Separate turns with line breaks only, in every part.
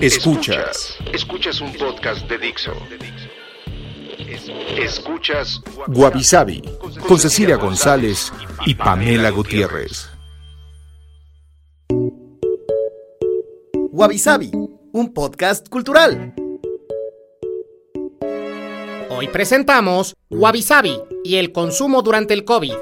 Escuchas. Escuchas un podcast de Dixo. Escuchas
Guavi con Cecilia González y Pamela Gutiérrez.
Wabi un podcast cultural.
Hoy presentamos Wabi y el consumo durante el COVID.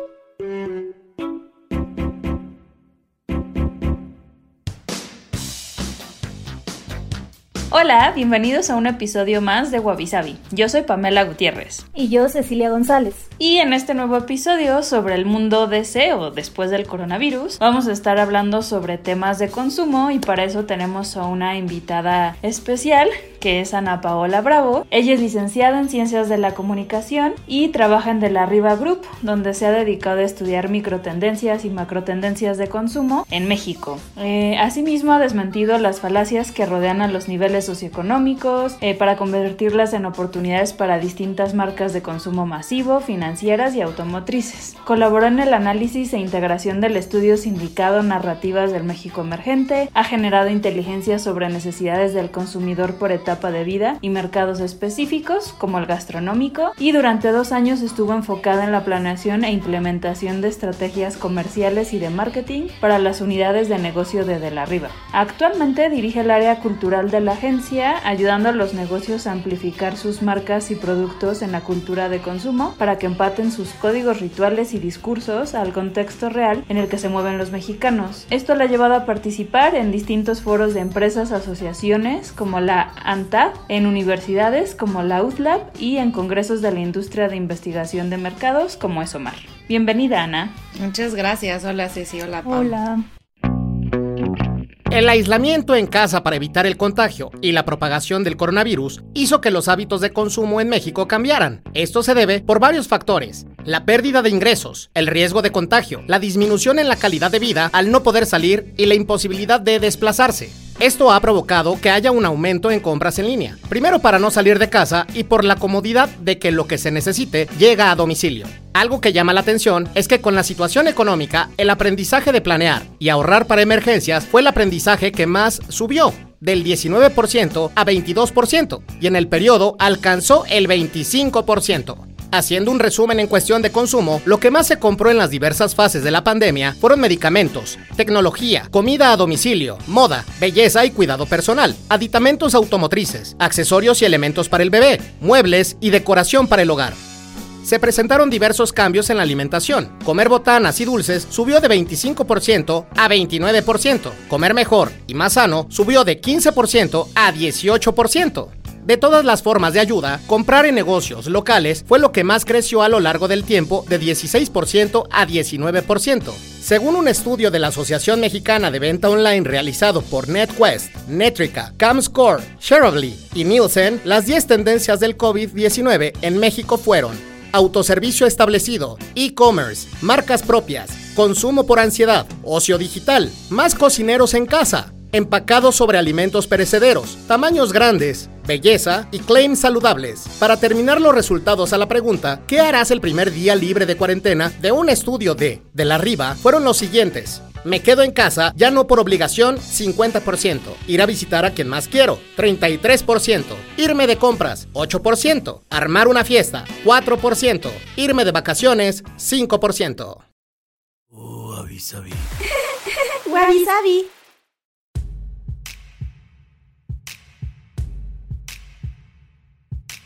Hola, bienvenidos a un episodio más de Wabi Yo soy Pamela Gutiérrez.
Y yo, Cecilia González.
Y en este nuevo episodio sobre el mundo deseo después del coronavirus, vamos a estar hablando sobre temas de consumo y para eso tenemos a una invitada especial que es Ana Paola Bravo. Ella es licenciada en Ciencias de la Comunicación y trabaja en De la Riva Group, donde se ha dedicado a estudiar microtendencias y macrotendencias de consumo en México. Eh, asimismo, ha desmentido las falacias que rodean a los niveles socioeconómicos eh, para convertirlas en oportunidades para distintas marcas de consumo masivo, financieras y automotrices. Colaboró en el análisis e integración del estudio sindicado Narrativas del México Emergente, ha generado inteligencia sobre necesidades del consumidor por etapa de vida y mercados específicos, como el gastronómico, y durante dos años estuvo enfocada en la planeación e implementación de estrategias comerciales y de marketing para las unidades de negocio de De la Riva. Actualmente dirige el área cultural de la agencia, ayudando a los negocios a amplificar sus marcas y productos en la cultura de consumo para que empaten sus códigos rituales y discursos al contexto real en el que se mueven los mexicanos. Esto le ha llevado a participar en distintos foros de empresas, asociaciones como la en universidades como la UTLAB y en congresos de la industria de investigación de mercados como ESOMAR. Bienvenida, Ana.
Muchas gracias. Hola, Ceci. Hola, Pam.
Hola.
El aislamiento en casa para evitar el contagio y la propagación del coronavirus hizo que los hábitos de consumo en México cambiaran. Esto se debe por varios factores. La pérdida de ingresos, el riesgo de contagio, la disminución en la calidad de vida al no poder salir y la imposibilidad de desplazarse. Esto ha provocado que haya un aumento en compras en línea, primero para no salir de casa y por la comodidad de que lo que se necesite llega a domicilio. Algo que llama la atención es que con la situación económica, el aprendizaje de planear y ahorrar para emergencias fue el aprendizaje que más subió, del 19% a 22%, y en el periodo alcanzó el 25%. Haciendo un resumen en cuestión de consumo, lo que más se compró en las diversas fases de la pandemia fueron medicamentos, tecnología, comida a domicilio, moda, belleza y cuidado personal, aditamentos automotrices, accesorios y elementos para el bebé, muebles y decoración para el hogar se presentaron diversos cambios en la alimentación. Comer botanas y dulces subió de 25% a 29%. Comer mejor y más sano subió de 15% a 18%. De todas las formas de ayuda, comprar en negocios locales fue lo que más creció a lo largo del tiempo de 16% a 19%. Según un estudio de la Asociación Mexicana de Venta Online realizado por NetQuest, Netrica, CamScore, Shareably y Nielsen, las 10 tendencias del COVID-19 en México fueron autoservicio establecido, e-commerce, marcas propias, consumo por ansiedad, ocio digital, más cocineros en casa, empacados sobre alimentos perecederos, tamaños grandes, belleza y claims saludables. Para terminar los resultados a la pregunta, ¿qué harás el primer día libre de cuarentena? De un estudio de De la Riva fueron los siguientes. Me quedo en casa, ya no por obligación, 50%. Ir a visitar a quien más quiero, 33%. Irme de compras, 8%. Armar una fiesta, 4%. Irme de vacaciones, 5%.
Oh, avisabi.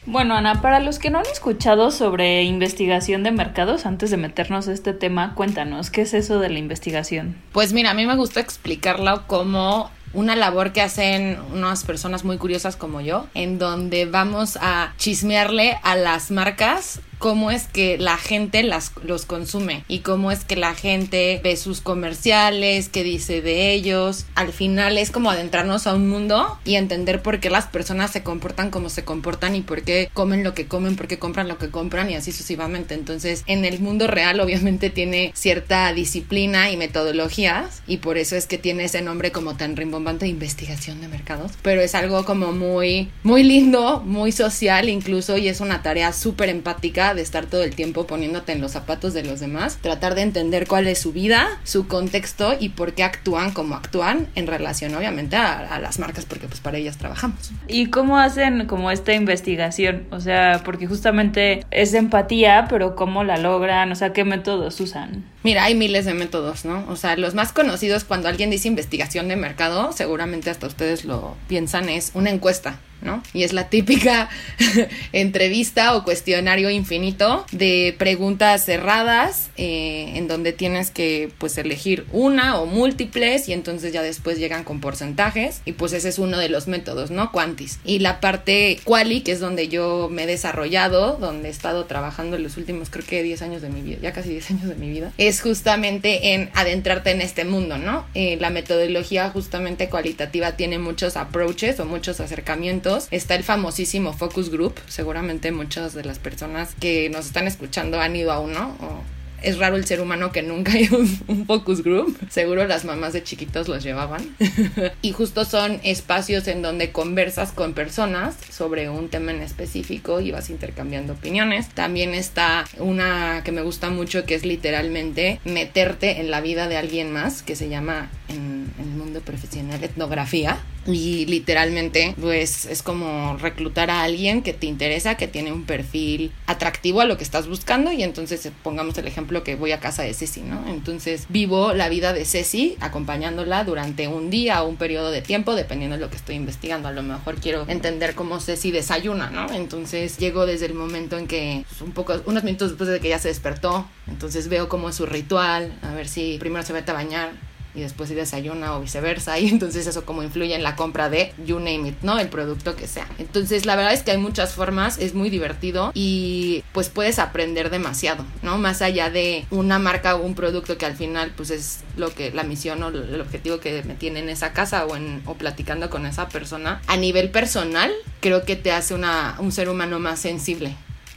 Bueno, Ana, para los que no han escuchado sobre investigación de mercados, antes de meternos a este tema, cuéntanos, ¿qué es eso de la investigación?
Pues mira, a mí me gusta explicarlo como una labor que hacen unas personas muy curiosas como yo, en donde vamos a chismearle a las marcas cómo es que la gente las, los consume y cómo es que la gente ve sus comerciales, qué dice de ellos. Al final es como adentrarnos a un mundo y entender por qué las personas se comportan como se comportan y por qué comen lo que comen, por qué compran lo que compran y así sucesivamente. Entonces, en el mundo real obviamente tiene cierta disciplina y metodologías y por eso es que tiene ese nombre como tan rimbombante de investigación de mercados, pero es algo como muy muy lindo, muy social incluso y es una tarea súper empática de estar todo el tiempo poniéndote en los zapatos de los demás, tratar de entender cuál es su vida, su contexto y por qué actúan como actúan en relación obviamente a, a las marcas porque pues para ellas trabajamos.
¿Y cómo hacen como esta investigación? O sea, porque justamente es empatía, pero ¿cómo la logran? O sea, ¿qué métodos usan?
Mira, hay miles de métodos, ¿no? O sea, los más conocidos cuando alguien dice investigación de mercado, seguramente hasta ustedes lo piensan, es una encuesta. ¿No? Y es la típica entrevista o cuestionario infinito de preguntas cerradas eh, en donde tienes que pues elegir una o múltiples y entonces ya después llegan con porcentajes y pues ese es uno de los métodos, ¿no? Quantis. Y la parte quali, que es donde yo me he desarrollado, donde he estado trabajando en los últimos creo que 10 años de mi vida, ya casi 10 años de mi vida, es justamente en adentrarte en este mundo, ¿no? Eh, la metodología justamente cualitativa tiene muchos approaches o muchos acercamientos Está el famosísimo Focus Group. Seguramente muchas de las personas que nos están escuchando han ido a uno o es raro el ser humano que nunca hay un, un, focus group. Seguro las mamás de chiquitos los llevaban. y justo son espacios en donde conversas con personas sobre un tema en específico y vas intercambiando opiniones. También está una que me gusta mucho que es literalmente meterte en la vida de alguien más, que se llama en, en el mundo profesional etnografía. Y literalmente, pues es como reclutar a alguien que te interesa, que tiene un perfil atractivo a lo que estás buscando. Y entonces pongamos el ejemplo que voy a casa de Ceci, ¿no? Entonces vivo la vida de Ceci acompañándola durante un día o un periodo de tiempo, dependiendo de lo que estoy investigando. A lo mejor quiero entender cómo Ceci desayuna, ¿no? Entonces llego desde el momento en que, pues, un poco, unos minutos después de que ya se despertó, entonces veo cómo es su ritual, a ver si primero se mete a bañar, y después si desayuna o viceversa y entonces eso como influye en la compra de you name it, ¿no? El producto que sea. Entonces la verdad es que hay muchas formas, es muy divertido y pues puedes aprender demasiado, ¿no? Más allá de una marca o un producto que al final pues es lo que la misión o el objetivo que me tiene en esa casa o en o platicando con esa persona. A nivel personal, creo que te hace una un ser humano más sensible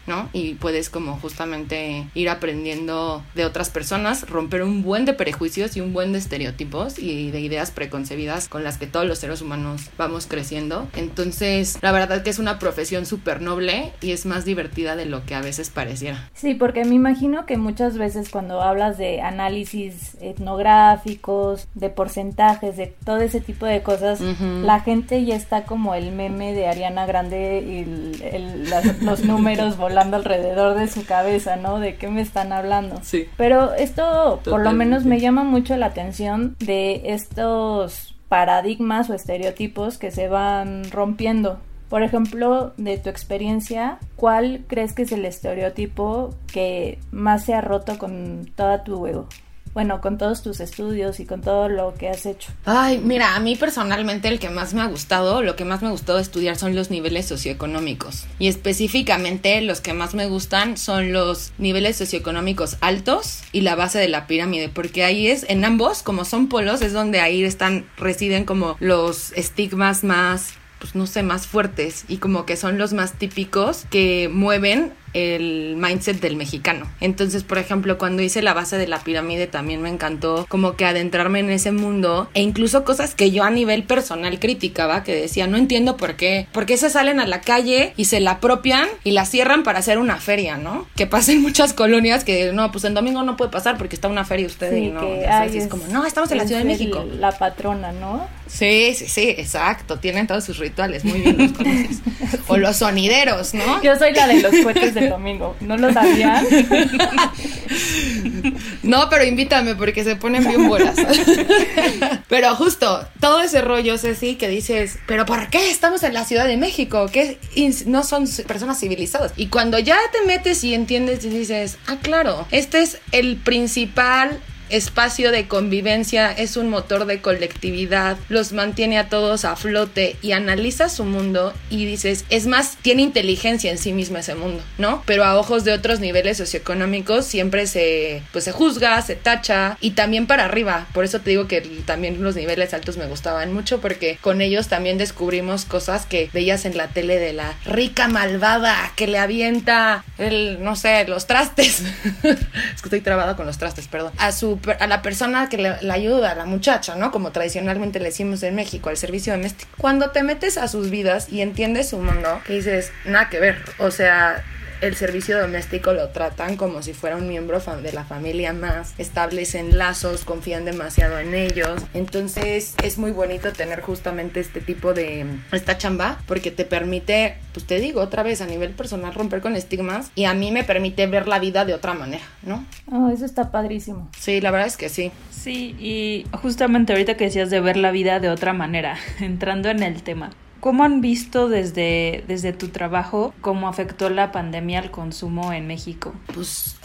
¿no? Y puedes como justamente ir aprendiendo de otras personas, romper un buen de prejuicios y un buen de estereotipos y de ideas preconcebidas con las que todos los seres humanos vamos creciendo. Entonces, la verdad que es una profesión súper noble y es más divertida de lo que a veces pareciera.
Sí, porque me imagino que muchas veces cuando hablas de análisis etnográficos, de porcentajes, de todo ese tipo de cosas, uh -huh. la gente ya está como el meme de Ariana Grande y el, el, las, los números volando alrededor de su cabeza, ¿no? ¿De qué me están hablando?
Sí.
Pero esto, Totalmente. por lo menos, me llama mucho la atención de estos paradigmas o estereotipos que se van rompiendo. Por ejemplo, de tu experiencia, ¿cuál crees que es el estereotipo que más se ha roto con toda tu bueno, con todos tus estudios y con todo lo que has hecho?
Ay, mira, a mí personalmente el que más me ha gustado, lo que más me gustado estudiar son los niveles socioeconómicos. Y específicamente los que más me gustan son los niveles socioeconómicos altos y la base de la pirámide, porque ahí es, en ambos, como son polos, es donde ahí están, residen como los estigmas más pues no sé, más fuertes y como que son los más típicos que mueven el mindset del mexicano. Entonces, por ejemplo, cuando hice la base de la pirámide también me encantó como que adentrarme en ese mundo e incluso cosas que yo a nivel personal criticaba, que decía, no entiendo por qué, por qué se salen a la calle y se la apropian y la cierran para hacer una feria, ¿no? Que pasa en muchas colonias que no, pues en domingo no puede pasar porque está una feria usted
sí,
y no.
Que,
ay,
es,
es, como, no, estamos en la Ciudad de México.
La patrona, ¿no?
Sí, sí, sí, exacto. Tienen todos sus rituales, muy bien los conoces. o los sonideros, ¿no?
Yo soy la de los cohetes domingo. ¿No lo sabían?
no, pero invítame porque se ponen bien buenas. pero justo, todo ese rollo, Ceci, que dices, ¿pero por qué estamos en la Ciudad de México? Que no son personas civilizadas. Y cuando ya te metes y entiendes y dices, ah, claro, este es el principal espacio de convivencia, es un motor de colectividad, los mantiene a todos a flote y analiza su mundo y dices, es más, tiene inteligencia en sí mismo ese mundo, ¿no? Pero a ojos de otros niveles socioeconómicos siempre se, pues se juzga, se tacha y también para arriba. Por eso te digo que también los niveles altos me gustaban mucho porque con ellos también descubrimos cosas que veías en la tele de la rica malvada que le avienta el, no sé, los trastes. es que estoy trabada con los trastes, perdón. A su, a la persona que le, le ayuda, a la muchacha, ¿no? Como tradicionalmente le decimos en México, al servicio doméstico. Cuando te metes a sus vidas y entiendes su mundo, que dices, nada que ver. O sea, el servicio doméstico lo tratan como si fuera un miembro de la familia más, establecen lazos, confían demasiado en ellos. Entonces es muy bonito tener justamente este tipo de, esta chamba, porque te permite, pues te digo otra vez, a nivel personal romper con estigmas y a mí me permite ver la vida de otra manera, ¿no?
Oh, eso está padrísimo.
Sí, la verdad es que sí.
Sí, y justamente ahorita que decías de ver la vida de otra manera, entrando en el tema. ¿Cómo han visto desde, desde tu trabajo cómo afectó la pandemia al consumo en México?
Pues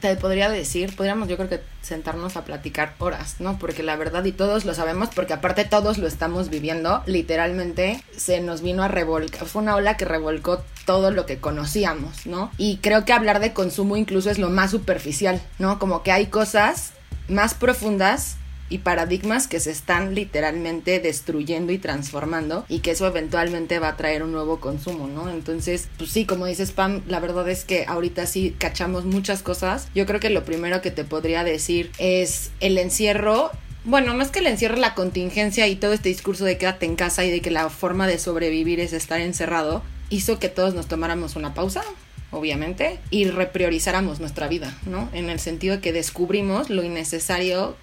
te podría decir, podríamos yo creo que sentarnos a platicar horas, ¿no? Porque la verdad y todos lo sabemos porque aparte todos lo estamos viviendo, literalmente se nos vino a revolcar, fue una ola que revolcó todo lo que conocíamos, ¿no? Y creo que hablar de consumo incluso es lo más superficial, ¿no? Como que hay cosas más profundas y paradigmas que se están literalmente destruyendo y transformando y que eso eventualmente va a traer un nuevo consumo, ¿no? Entonces, pues sí, como dices Pam, la verdad es que ahorita sí cachamos muchas cosas. Yo creo que lo primero que te podría decir es el encierro bueno, más que el encierro, la contingencia y todo este discurso de quédate en casa y de que la forma de sobrevivir es estar encerrado, hizo que todos nos tomáramos una pausa, obviamente, y repriorizáramos nuestra vida, ¿no? En el sentido que descubrimos lo innecesario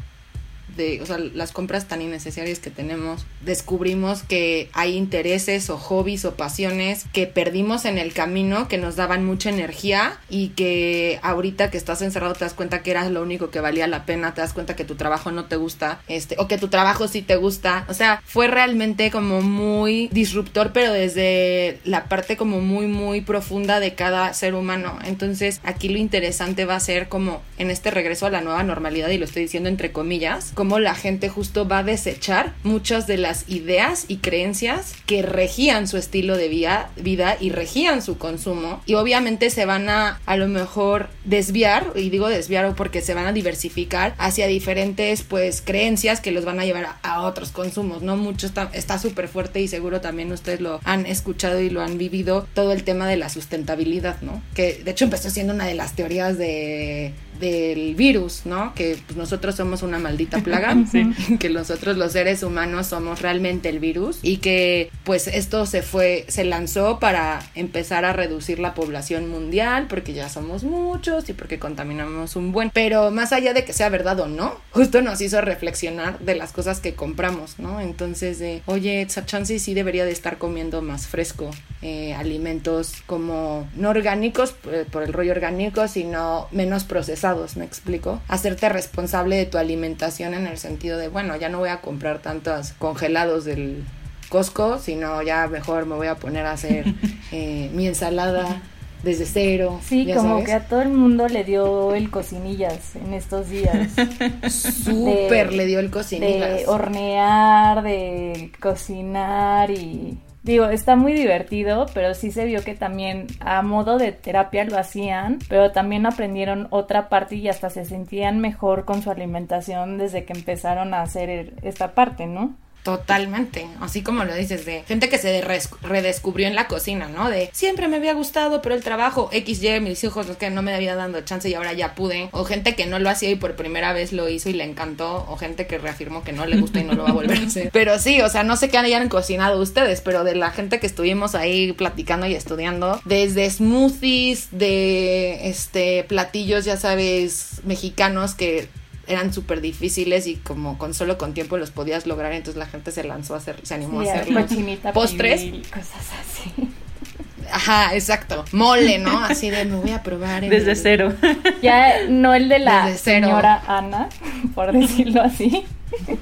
de, o sea, las compras tan innecesarias que tenemos, descubrimos que hay intereses o hobbies o pasiones que perdimos en el camino, que nos daban mucha energía y que ahorita que estás encerrado te das cuenta que era lo único que valía la pena, te das cuenta que tu trabajo no te gusta, este, o que tu trabajo sí te gusta. O sea, fue realmente como muy disruptor, pero desde la parte como muy, muy profunda de cada ser humano. Entonces, aquí lo interesante va a ser como en este regreso a la nueva normalidad, y lo estoy diciendo entre comillas, la gente justo va a desechar muchas de las ideas y creencias que regían su estilo de vida, vida y regían su consumo. Y obviamente se van a a lo mejor desviar y digo desviar porque se van a diversificar hacia diferentes pues creencias que los van a llevar a, otros consumos no mucho está súper fuerte y seguro también ustedes lo han escuchado y lo han vivido todo el tema de la sustentabilidad no que de hecho empezó siendo una de las teorías de del virus, ¿no? Que pues, nosotros somos una maldita plaga, que nosotros los seres humanos somos realmente el virus y que pues esto se fue, se lanzó para empezar a reducir la población mundial porque ya somos muchos y porque contaminamos un buen, pero más allá de que sea verdad o no, justo nos hizo reflexionar de las cosas que compramos, ¿no? Entonces de, oye, Chance sí debería de estar comiendo más fresco, eh, alimentos como no orgánicos por, por el rollo orgánico, sino menos procesados me explico. Hacerte responsable de tu alimentación en el sentido de, bueno, ya no voy a comprar tantos congelados del Costco, sino ya mejor me voy a poner a hacer eh, mi ensalada desde cero.
Sí, como que a todo el mundo le dio el cocinillas en estos días.
Súper le dio el cocinillas.
De hornear, de cocinar y Digo, está muy divertido, pero sí se vio que también a modo de terapia lo hacían, pero también aprendieron otra parte y hasta se sentían mejor con su alimentación desde que empezaron a hacer esta parte, ¿no?
Totalmente, así como lo dices, de gente que se redescubrió en la cocina, ¿no? De siempre me había gustado, pero el trabajo XY, mis hijos, los que no me había dado chance y ahora ya pude, o gente que no lo hacía y por primera vez lo hizo y le encantó, o gente que reafirmó que no le gusta y no lo va a volver a hacer. Pero sí, o sea, no sé qué hayan cocinado ustedes, pero de la gente que estuvimos ahí platicando y estudiando, desde smoothies, de este platillos, ya sabes, mexicanos que eran súper difíciles y como con solo con tiempo los podías lograr, entonces la gente se lanzó a hacer, se animó a hacerlo. Postres.
cosas así.
Ajá, exacto. Mole, ¿no? Así de me voy a probar.
Desde cero. Ya no el de la señora Ana, por decirlo así.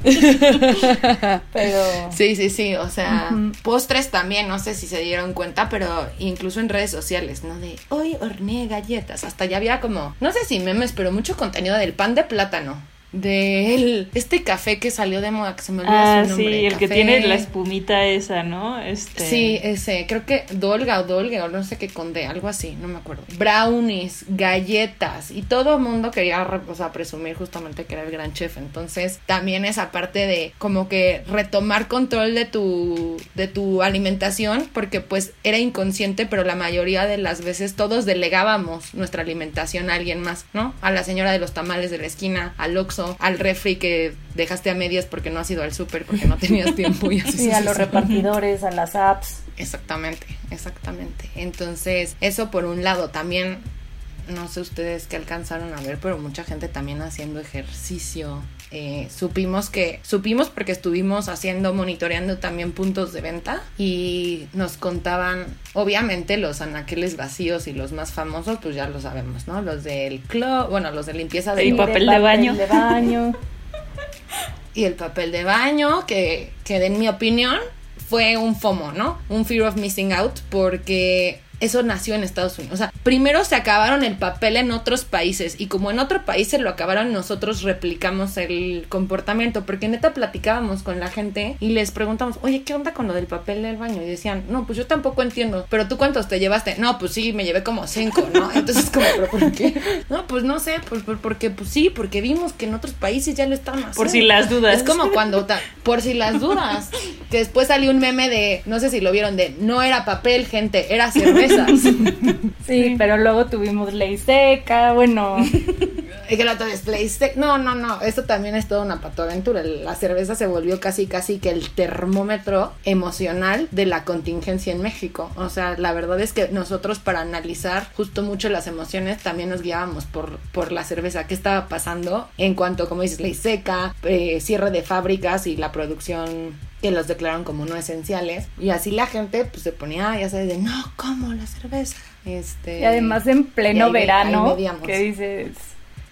pero sí, sí, sí, o sea, postres también, no sé si se dieron cuenta, pero incluso en redes sociales, ¿no? De hoy horneé galletas, hasta ya había como, no sé si memes, pero mucho contenido del pan de plátano de el- este café que salió de moda, que se me olvidó
Ah,
su nombre.
sí, el que tiene la espumita esa, ¿no? Este...
Sí, ese, creo que Dolga o Dolge o no sé qué conde, algo así, no me acuerdo. Brownies, galletas y todo el mundo quería o sea, presumir justamente que era el gran chef. Entonces, también esa parte de como que retomar control de tu de tu alimentación porque pues era inconsciente, pero la mayoría de las veces todos delegábamos nuestra alimentación a alguien más, ¿no? A la señora de los tamales de la esquina, al Oxxo, al refri que dejaste a medias porque no has ido al súper porque no tenías tiempo y así
Sí, a los repartidores, a las apps.
Exactamente, exactamente. Entonces, eso por un lado también, no sé ustedes qué alcanzaron a ver, pero mucha gente también haciendo ejercicio. Eh, supimos que, supimos porque estuvimos haciendo, monitoreando también puntos de venta y nos contaban, obviamente los anaqueles vacíos y los más famosos, pues ya lo sabemos, ¿no? Los del club, bueno, los de limpieza de
Y papel de baño.
de baño.
y el papel de baño, que, que en mi opinión fue un FOMO, ¿no? Un fear of missing out, porque eso nació en Estados Unidos. O sea, primero se acabaron el papel en otros países y como en otro país se lo acabaron, nosotros replicamos el comportamiento, porque neta platicábamos con la gente y les preguntamos, oye, ¿qué onda con lo del papel del baño? Y decían, no, pues yo tampoco entiendo, pero tú cuántos te llevaste? No, pues sí, me llevé como cinco, ¿no? Entonces, como, ¿pero por qué? No, pues no sé, pues por- porque, pues sí, porque vimos que en otros países ya lo están haciendo.
Por si las dudas.
Es como cuando, ta- por si las dudas, que después salió un meme de, no sé si lo vieron, de no era papel, gente, era
Sí, pero luego tuvimos ley seca, bueno.
Y que la otra vez, PlayStation- No, no, no, esto también es toda una patoaventura. La cerveza se volvió casi, casi que el termómetro emocional de la contingencia en México. O sea, la verdad es que nosotros para analizar justo mucho las emociones también nos guiábamos por, por la cerveza. ¿Qué estaba pasando en cuanto, como dices, ley seca, eh, cierre de fábricas y la producción que los declararon como no esenciales y así la gente pues se ponía ya sabes de no como la cerveza este
Y además en pleno
ve-
verano, que dices,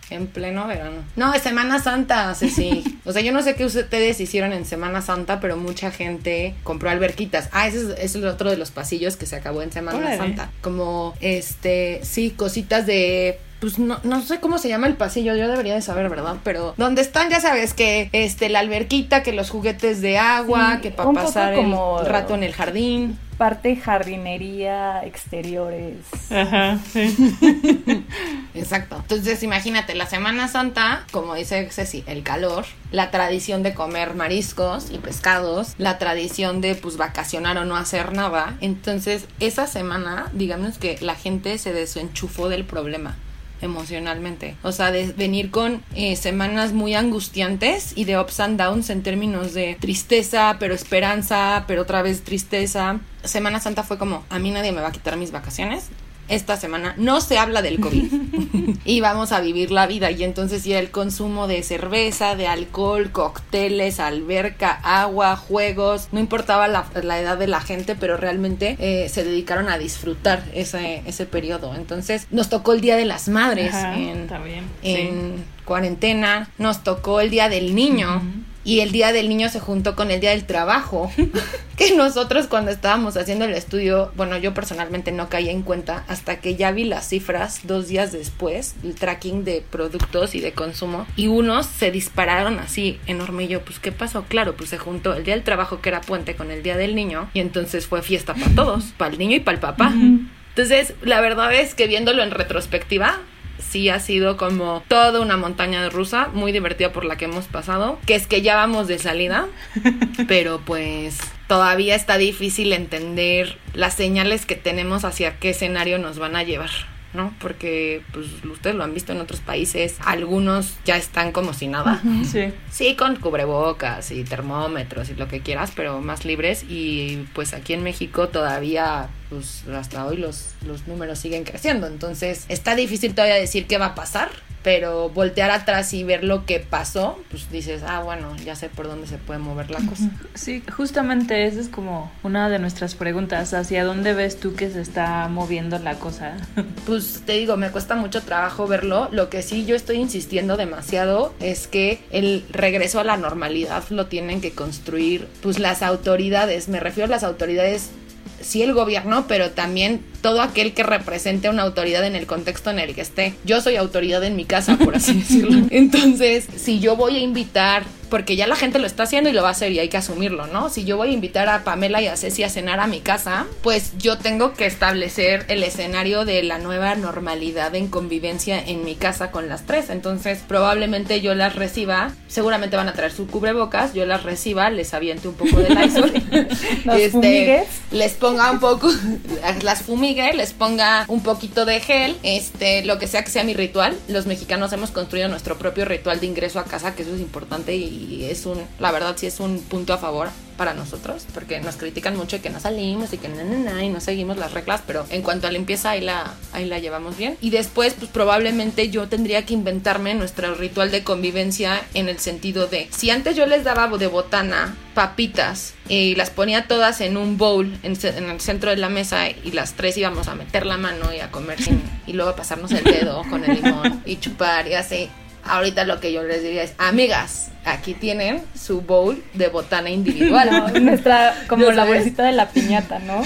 En pleno verano. No, es Semana Santa, sí. O sea, yo no sé qué ustedes hicieron en Semana Santa, pero mucha gente compró alberquitas. Ah, ese es, ese es el otro de los pasillos que se acabó en Semana
Órale.
Santa. Como, este, sí, cositas de... Pues no, no sé cómo se llama el pasillo, yo debería de saber, ¿verdad? Pero donde están, ya sabes, que este, la alberquita, que los juguetes de agua,
Sí,
que para pasar
como-
el rato en el jardín.
parte jardinería, exteriores.
Ajá, sí.
Exacto. Entonces, imagínate, la Semana Santa, como dice Ceci, el calor, la tradición de comer mariscos y pescados, la tradición de pues vacacionar o no hacer nada. Entonces, esa semana, digamos que la gente se desenchufó del problema emocionalmente. O sea, de venir con eh, semanas muy angustiantes y de ups and downs en términos de tristeza, pero esperanza, pero otra vez tristeza. Semana Santa fue como, a mí nadie me va a quitar mis vacaciones. Esta semana no se habla del COVID y vamos a vivir la vida. Y entonces ya el consumo de cerveza, de alcohol, cócteles, alberca, agua, juegos, no importaba la, la edad de la gente, pero realmente eh, se dedicaron a disfrutar ese, ese periodo. Entonces nos tocó el Día de las Madres
Ajá,
en,
también.
en cuarentena, nos tocó el Día del Niño. Y el Día del Niño se juntó con el Día del Trabajo, que nosotros cuando estábamos haciendo el estudio, bueno, yo personalmente no caí en cuenta hasta que ya vi las cifras dos días después, el tracking de productos y de consumo, y unos se dispararon así enorme. Y yo, pues, ¿qué pasó? Claro, pues se juntó el Día del Trabajo, que era puente, con el Día del Niño, y entonces fue fiesta para todos, para el niño y para el papá. Entonces, la verdad es que viéndolo en retrospectiva, sí ha sido como toda una montaña rusa, muy divertida por la que hemos pasado, que es que ya vamos de salida, pero pues todavía está difícil entender las señales que tenemos hacia qué escenario nos van a llevar. ¿no? Porque pues ustedes lo han visto en otros países, algunos ya están como si nada.
Sí.
Sí, con cubrebocas y termómetros y lo que quieras, pero más libres. Y pues aquí en México todavía, pues hasta hoy los, los números siguen creciendo. Entonces está difícil todavía decir qué va a pasar. Pero voltear atrás y ver lo que pasó, pues dices, ah, bueno, ya sé por dónde se puede mover la cosa.
Sí, justamente esa es como una de nuestras preguntas. ¿Hacia dónde ves tú que se está moviendo la cosa?
Pues te digo, me cuesta mucho trabajo verlo. Lo que sí yo estoy insistiendo demasiado es que el regreso a la normalidad lo tienen que construir pues las autoridades. Me refiero a las autoridades sí el gobierno, pero también todo aquel que represente una autoridad en el contexto en el que esté. Yo soy autoridad en mi casa, por así decirlo. Entonces, si yo voy a invitar porque ya la gente lo está haciendo y lo va a hacer y hay que asumirlo, ¿no? Si yo voy a invitar a Pamela y a Ceci a cenar a mi casa, pues yo tengo que establecer el escenario de la nueva normalidad en convivencia en mi casa con las tres. Entonces, probablemente yo las reciba, seguramente van a traer su cubrebocas, yo las reciba, les aviente un poco de Lysol, este, les ponga un poco, las fumigue, les ponga un poquito de gel, este, lo que sea que sea mi ritual. Los mexicanos hemos construido nuestro propio ritual de ingreso a casa, que eso es importante y y es un, la verdad sí es un punto a favor para nosotros, porque nos critican mucho que no salimos y que na, y no seguimos las reglas, pero en cuanto a limpieza ahí la, ahí la llevamos bien. Y después, pues probablemente yo tendría que inventarme nuestro ritual de convivencia en el sentido de, si antes yo les daba de botana papitas y las ponía todas en un bowl en, en, el centro de la mesa y las tres íbamos a meter la mano y a comer sin, y luego a pasarnos el dedo con el limón y chupar y así. Ahorita lo que yo les diría es, amigas, aquí tienen su bowl de botana individual.
nuestra, como la bolsita de la piñata, ¿no?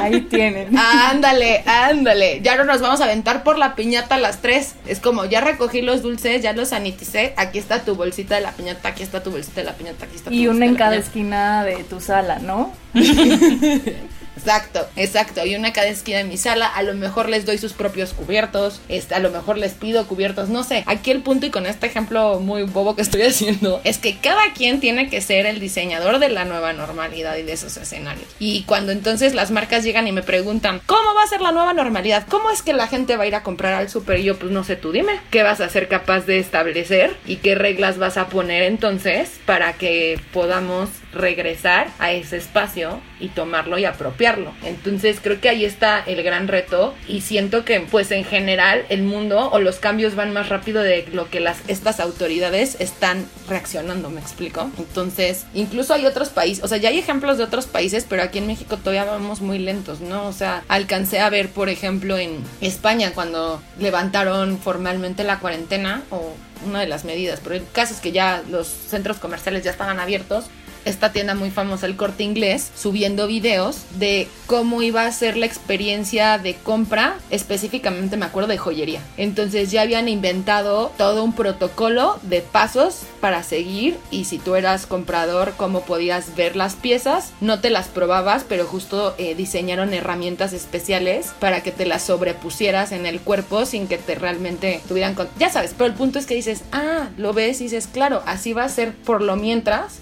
Ahí tienen.
Ándale, ándale. Ya no nos vamos a aventar por la piñata las tres. Es como, ya recogí los dulces, ya los saniticé. Aquí está tu bolsita de la piñata, aquí está tu bolsita de la piñata, aquí está tu
Y una en cada esquina de tu sala, ¿no?
Exacto, exacto. Y una cada esquina de mi sala, a lo mejor les doy sus propios cubiertos, este, a lo mejor les pido cubiertos, no sé. Aquí el punto y con este ejemplo muy bobo que estoy haciendo es que cada quien tiene que ser el diseñador de la nueva normalidad y de esos escenarios. Y cuando entonces las marcas llegan y me preguntan, ¿cómo va a ser la nueva normalidad? ¿Cómo es que la gente va a ir a comprar al super? Y yo, pues no sé, tú dime, ¿qué vas a ser capaz de establecer y qué reglas vas a poner entonces para que podamos regresar a ese espacio y tomarlo y apropiarlo. Entonces creo que ahí está el gran reto y siento que pues en general el mundo o los cambios van más rápido de lo que las estas autoridades están reaccionando, me explico. Entonces, incluso hay otros países, o sea, ya hay ejemplos de otros países, pero aquí en México todavía vamos muy lentos, ¿no? O sea, alcancé a ver, por ejemplo, en España cuando levantaron formalmente la cuarentena o una de las medidas, pero el caso es que ya los centros comerciales ya estaban abiertos esta tienda muy famosa, el corte inglés, subiendo videos de cómo iba a ser la experiencia de compra, específicamente me acuerdo de joyería. Entonces ya habían inventado todo un protocolo de pasos para seguir y si tú eras comprador, cómo podías ver las piezas, no te las probabas, pero justo eh, diseñaron herramientas especiales para que te las sobrepusieras en el cuerpo sin que te realmente tuvieran... Ya sabes, pero el punto es que dices, ah, lo ves y dices, claro, así va a ser por lo mientras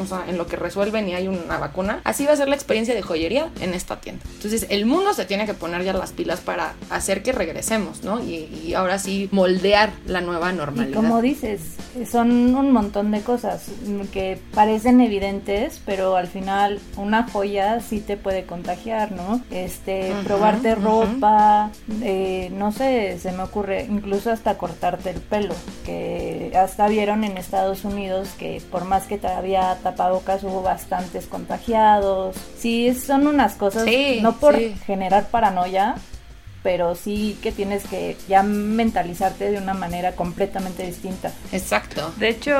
o sea, en lo que resuelven y hay una vacuna, así va a ser la experiencia de joyería en esta tienda. Entonces, el mundo se tiene que poner ya las pilas para hacer que regresemos, ¿no? Y, ahora sí moldear la nueva normalidad.
Y como dices, son un montón de cosas que parecen evidentes, pero al final una joya sí te puede contagiar, ¿no? Este, probarte ropa, eh, no sé, se me ocurre, incluso hasta cortarte el pelo, que hasta vieron en Estados Unidos que por más que todavía tapabocas hubo bastantes contagiados. Sí, son unas cosas, no por generar paranoia, pero sí que tienes que ya mentalizarte de una manera completamente distinta.
Exacto.
De hecho,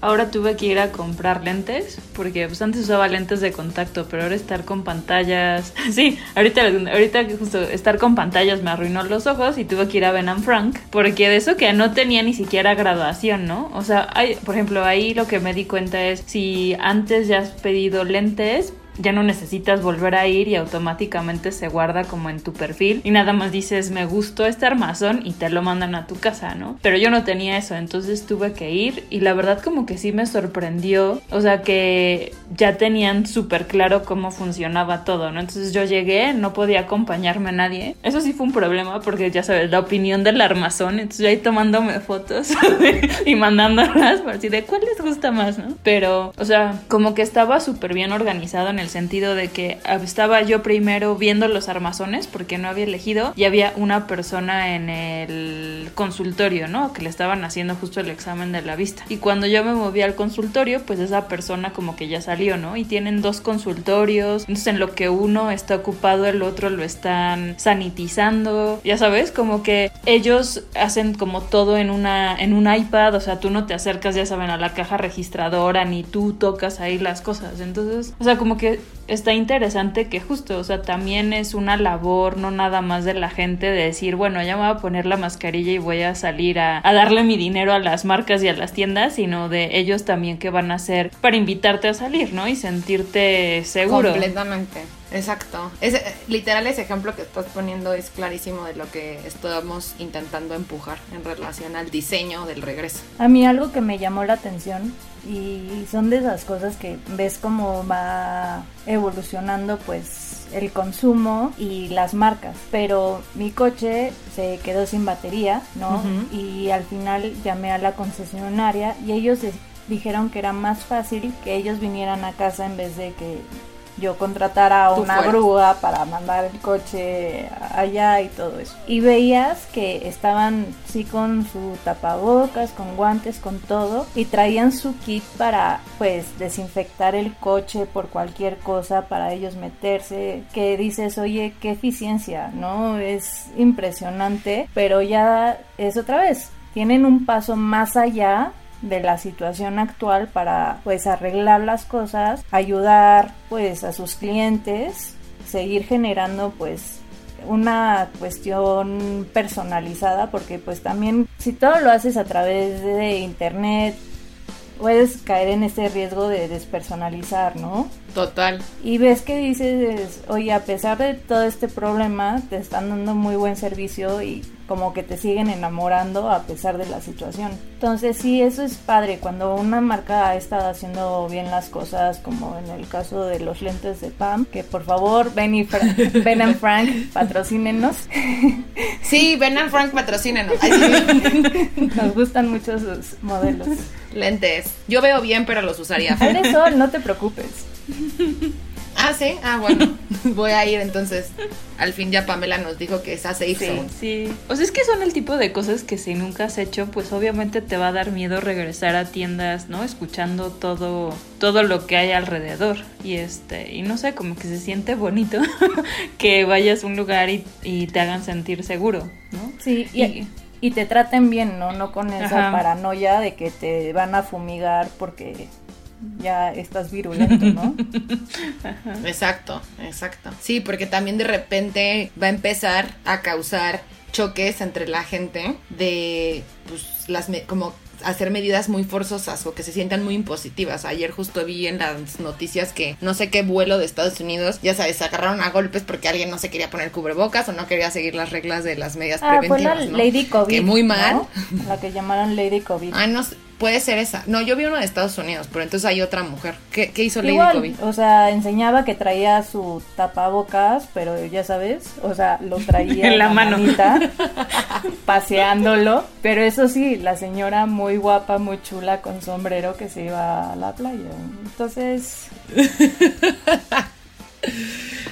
ahora tuve que ir a comprar lentes, porque pues antes usaba lentes de contacto, pero ahora estar con pantallas, sí, ahorita, ahorita justo estar con pantallas me arruinó los ojos y tuve que ir a Ben Frank, porque de eso que no tenía ni siquiera graduación, ¿no? O sea, hay, por ejemplo, ahí lo que me di cuenta es si antes ya has pedido lentes, ya no necesitas volver a ir y automáticamente se guarda como en tu perfil y nada más dices me gustó este armazón y te lo mandan a tu casa, ¿no? Pero yo no tenía eso, entonces tuve que ir y la verdad como que sí me sorprendió, o sea que ya tenían súper claro cómo funcionaba todo, ¿no? Entonces yo llegué, no podía acompañarme a nadie. Eso sí fue un problema porque ya sabes, la opinión del armazón, entonces yo ahí tomándome fotos y mandándolas por si de cuál les gusta más, ¿no? Pero, o sea, como que estaba súper bien organizado en el sentido de que estaba yo primero viendo los armazones porque no había elegido y había una persona en el consultorio, ¿no? Que le estaban haciendo justo el examen de la vista. Y cuando yo me moví al consultorio, pues esa persona como que ya salió, ¿no? Y tienen dos consultorios, entonces en lo que uno está ocupado, el otro lo están sanitizando, ya sabes, como que ellos hacen como todo en una en un iPad, o sea, tú no te acercas, ya saben, a la caja registradora ni tú tocas ahí las cosas. Entonces, o sea, como que está interesante que justo, o sea, también es una labor, no nada más de la gente de decir, bueno, ya me voy a poner la mascarilla y voy a salir a, a, darle mi dinero a las marcas y a las tiendas, sino de ellos también que van a hacer para invitarte a salir, ¿no? Y sentirte seguro.
Completamente. Exacto. Ese, literal ese ejemplo que estás poniendo es clarísimo de lo que estamos intentando empujar en relación al diseño del regreso.
A mí algo que me llamó la atención y son de esas cosas que ves cómo va evolucionando pues el consumo y las marcas pero mi coche se quedó sin batería no y al final llamé a la concesionaria y ellos dijeron que era más fácil que ellos vinieran a casa en vez de que yo contratara una grúa para mandar el coche allá y todo eso. Y veías que estaban sí con su tapabocas, con guantes, con todo y traían su kit para pues desinfectar el coche por cualquier cosa para ellos meterse, que dices, "Oye, qué eficiencia", ¿no? Es impresionante, pero ya es otra vez tienen un paso más allá de la situación actual para pues arreglar las cosas, ayudar pues a sus clientes, seguir generando pues una cuestión personalizada porque pues también si todo lo haces a través de internet puedes caer en ese riesgo de despersonalizar, ¿no?
Total.
Y ves que dices, oye, a pesar de todo este problema, te están dando muy buen servicio y como que te siguen enamorando a pesar de la situación. Entonces sí, eso es padre cuando una marca ha estado haciendo bien las cosas, como en el caso de los lentes de Pam, que por favor Ben y Ben and Frank patrocínenos.
Sí, Ben and Frank patrocínenos.
Nos gustan mucho sus modelos.
Lentes. Yo veo bien, pero los usaría.
Eres sol, no te preocupes.
Ah, sí. Ah, bueno. Voy a ir entonces. Al fin ya Pamela nos dijo que es a safe
sí, Sí. O sea, es que son el tipo de cosas que si nunca has hecho, pues obviamente te va a dar miedo regresar a tiendas, ¿no? Escuchando todo, todo lo que hay alrededor. Y este, y no sé, como que se siente bonito que vayas a un lugar y, y te hagan sentir seguro, ¿no?
Sí, y, y te traten bien, ¿no? No con esa paranoia de que te van a fumigar porque ya estás virulento, ¿no?
Exacto, exacto. Sí, porque también de repente va a empezar a causar choques entre la gente de pues las como hacer medidas muy forzosas o que se sientan muy impositivas. Ayer justo vi en las noticias que no sé qué vuelo de Estados Unidos, ya sabes, se agarraron a golpes porque alguien no se quería poner cubrebocas o no quería seguir las reglas de las medidas
ah,
preventivas.
Fue la Lady COVID.
Que muy mal.
La que llamaron Lady COVID.
Ah, no Puede ser esa. No, yo vi uno de Estados Unidos, pero entonces hay otra mujer. ¿Qué, hizo Lady COVID?
O sea, enseñaba que traía su tapabocas, pero ya sabes, o sea, lo traía
en la, mano,
paseándolo. Pero eso sí, la señora muy guapa, muy chula, con sombrero que se iba a la playa. Entonces.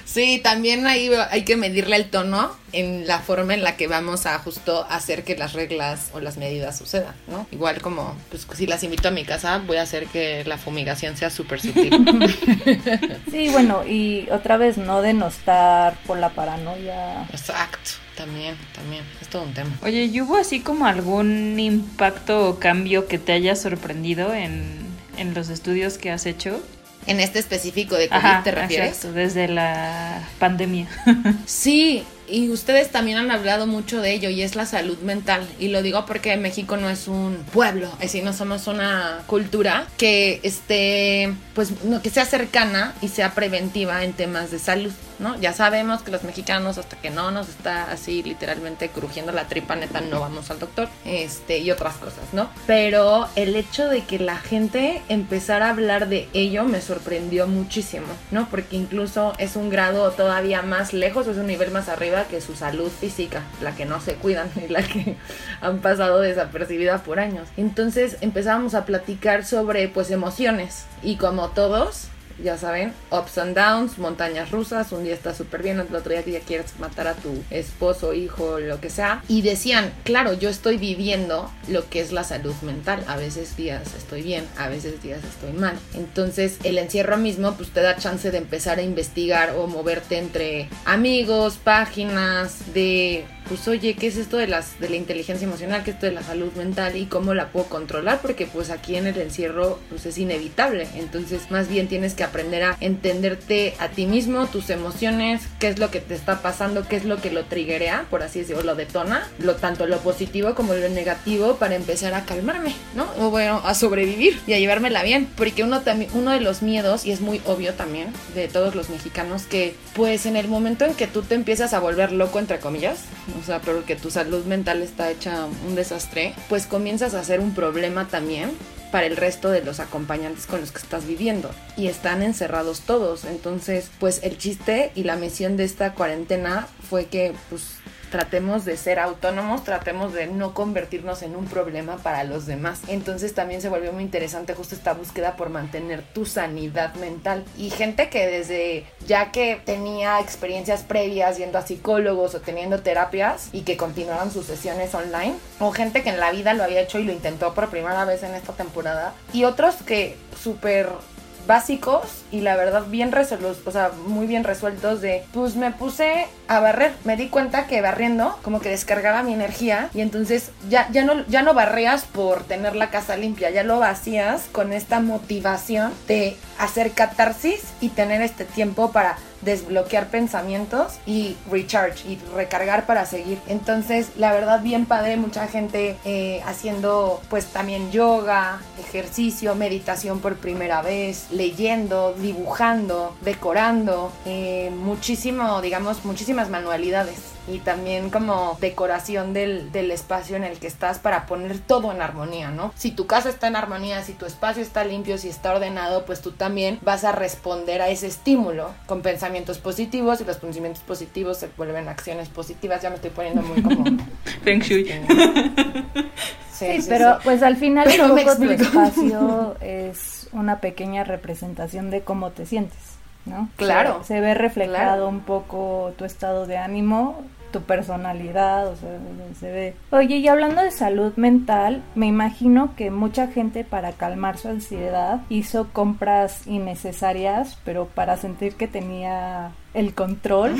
Sí, también ahí hay que medirle el tono en la forma en la que vamos a justo hacer que las reglas o las medidas sucedan, ¿no? Igual como, pues si las invito a mi casa, voy a hacer que la fumigación sea súper sutil.
sí, bueno, y otra vez no denostar por la paranoia.
Exacto. También, también, es todo un tema.
Oye, ¿y hubo así como algún impacto o cambio que te haya sorprendido en, en los estudios que has hecho?
En este específico de COVID te refieres?
desde la pandemia.
sí, y ustedes también han hablado mucho de ello y es la salud mental. Y lo digo porque México no es un pueblo, es decir, no somos una cultura que esté, pues, no, que sea cercana y sea preventiva en temas de salud. ¿No? Ya sabemos que los mexicanos hasta que no nos está así literalmente crujiendo la tripa neta no vamos al doctor, este y otras cosas, ¿no? Pero el hecho de que la gente empezara a hablar de ello me sorprendió muchísimo, ¿no? Porque incluso es un grado todavía más lejos, es un nivel más arriba que su salud física, la que no se cuidan y la que han pasado desapercibida por años. Entonces empezamos a platicar sobre pues emociones y como todos ya saben, ups and downs, montañas rusas, un día estás súper bien, el otro día que ya quieres matar a tu esposo, hijo, lo que sea. Y decían, claro, yo estoy viviendo lo que es la salud mental. A veces días estoy bien, a veces días estoy mal. Entonces el encierro mismo pues te da chance de empezar a investigar o moverte entre amigos, páginas, de pues oye, ¿qué es esto de las de la inteligencia emocional? ¿Qué es esto de la salud mental y cómo la puedo controlar? Porque pues aquí en el encierro pues es inevitable. Entonces, más bien tienes que aprender a entenderte a ti mismo, tus emociones, qué es lo que te está pasando, qué es lo que lo triggerea, por así decirlo, lo detona, lo tanto lo positivo como lo negativo para empezar a calmarme, ¿no? O bueno, a sobrevivir y a llevármela bien, porque uno también uno de los miedos y es muy obvio también de todos los mexicanos que pues en el momento en que tú te empiezas a volver loco entre comillas, o sea, porque tu salud mental está hecha un desastre, pues comienzas a ser un problema también para el resto de los acompañantes con los que estás viviendo y están encerrados todos. Entonces, pues el chiste y la misión de esta cuarentena fue que pues tratemos de ser autónomos, tratemos de no convertirnos en un problema para los demás. Entonces también se volvió muy interesante justo esta búsqueda por mantener tu sanidad mental. Y gente que desde ya que tenía experiencias previas yendo a psicólogos o teniendo terapias y que continuaron sus sesiones online, o gente que en la vida lo había hecho y lo intentó por primera vez en esta temporada, y otros que súper básicos y la verdad bien resueltos, o sea, muy bien resueltos de, pues me puse a barrer, me di cuenta que barriendo como que descargaba mi energía y entonces ya, ya, no, ya no barreas por tener la casa limpia, ya lo vacías con esta motivación de hacer catarsis y tener este tiempo para desbloquear pensamientos y recharge y recargar para seguir. Entonces, la verdad, bien padre, mucha gente eh, haciendo pues también yoga, ejercicio, meditación por primera vez, leyendo, dibujando, decorando, eh, muchísimo, digamos, muchísimas manualidades y también como decoración del, del, espacio en el que estás para poner todo en armonía, ¿no? Si tu casa está en armonía, si tu espacio está limpio, si está ordenado, pues tú también vas a responder a ese estímulo con pensamientos positivos y los pensamientos positivos se vuelven acciones positivas. Ya me estoy poniendo muy como...
Feng Shui.
Sí, pero pues al final pero tu espacio es una pequeña representación de cómo te sientes. ¿no?
Claro.
Se, ve reflejado un poco tu estado de ánimo tu personalidad, o sea, se ve. Oye, y hablando de salud mental, me imagino que mucha gente para calmar su ansiedad hizo compras innecesarias, pero para sentir que tenía el control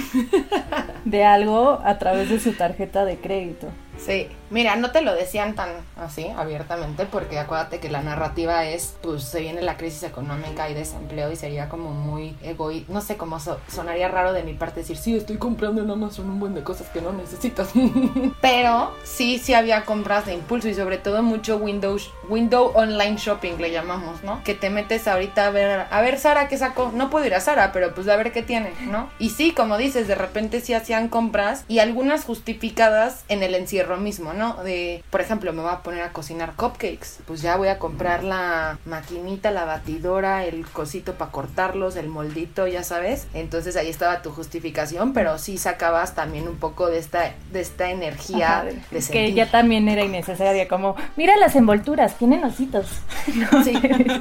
de algo a través de su tarjeta de crédito.
Sí, mira, no te lo decían tan así abiertamente porque acuérdate que la narrativa es, pues se viene la crisis económica y desempleo y sería como muy egoísta, no sé cómo sonaría raro de mi parte decir, sí, estoy comprando en Amazon un buen de cosas que no necesitas. Pero sí, sí había compras de impulso y sobre todo mucho Windows, Window Online Shopping le llamamos, ¿no? Que te metes ahorita a ver, a ver Sara qué sacó, no puedo ir a Sara, pero pues a ver qué tiene, ¿no? Y sí, como dices, de repente sí hacían compras y algunas justificadas en el encierro mismo, ¿no? De, por ejemplo, me voy a poner a cocinar cupcakes, pues ya voy a comprar la maquinita, la batidora, el cosito para cortarlos, el moldito, ya sabes. Entonces ahí estaba tu justificación, pero sí sacabas también un poco de esta, de esta energía de sentir.
Que ya también era innecesaria, como, mira las envolturas, tienen ositos.
Sí,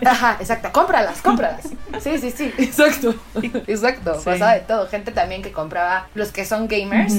ajá, exacto, cómpralas, cómpralas. Sí, sí, sí, exacto, exacto, pasaba de todo. Gente también que compraba, los que son gamers,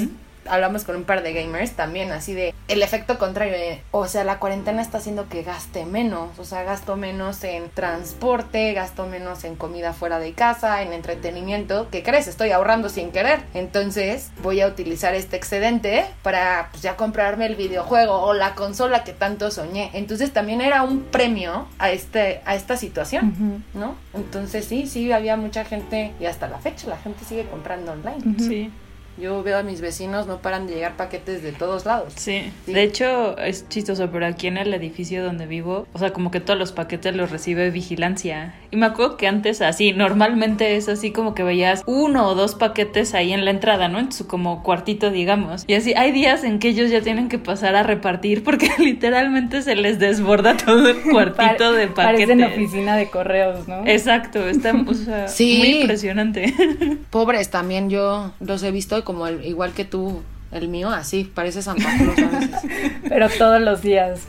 hablamos con un par de gamers también, así de el efecto contrario, o sea, la cuarentena está haciendo que gaste menos, o sea, gasto menos en transporte, gasto menos en comida fuera de casa, en entretenimiento, ¿qué crees? Estoy ahorrando sin querer, entonces voy a utilizar este excedente para pues, ya comprarme el videojuego o la consola que tanto soñé, entonces también era un premio a, este, a esta situación, ¿no? Entonces sí, sí, había mucha gente y hasta la fecha la gente sigue comprando online.
Sí.
Yo veo a mis vecinos, no paran de llegar paquetes de todos lados.
Sí. De hecho, es chistoso, pero aquí en el edificio donde vivo, o sea, como que todos los paquetes los recibe vigilancia. Y me acuerdo que antes así, normalmente es así como que veías uno o dos paquetes ahí en la entrada, ¿no? En su como cuartito, digamos. Y así, hay días en que ellos ya tienen que pasar a repartir porque literalmente se les desborda todo el cuartito de paquetes.
Parecen oficina de correos, ¿no?
Exacto, está o sea, muy impresionante.
Pobres también, yo los he visto como el, igual que tú, el mío, así, parece Santa Cruz a veces.
Pero todos los días.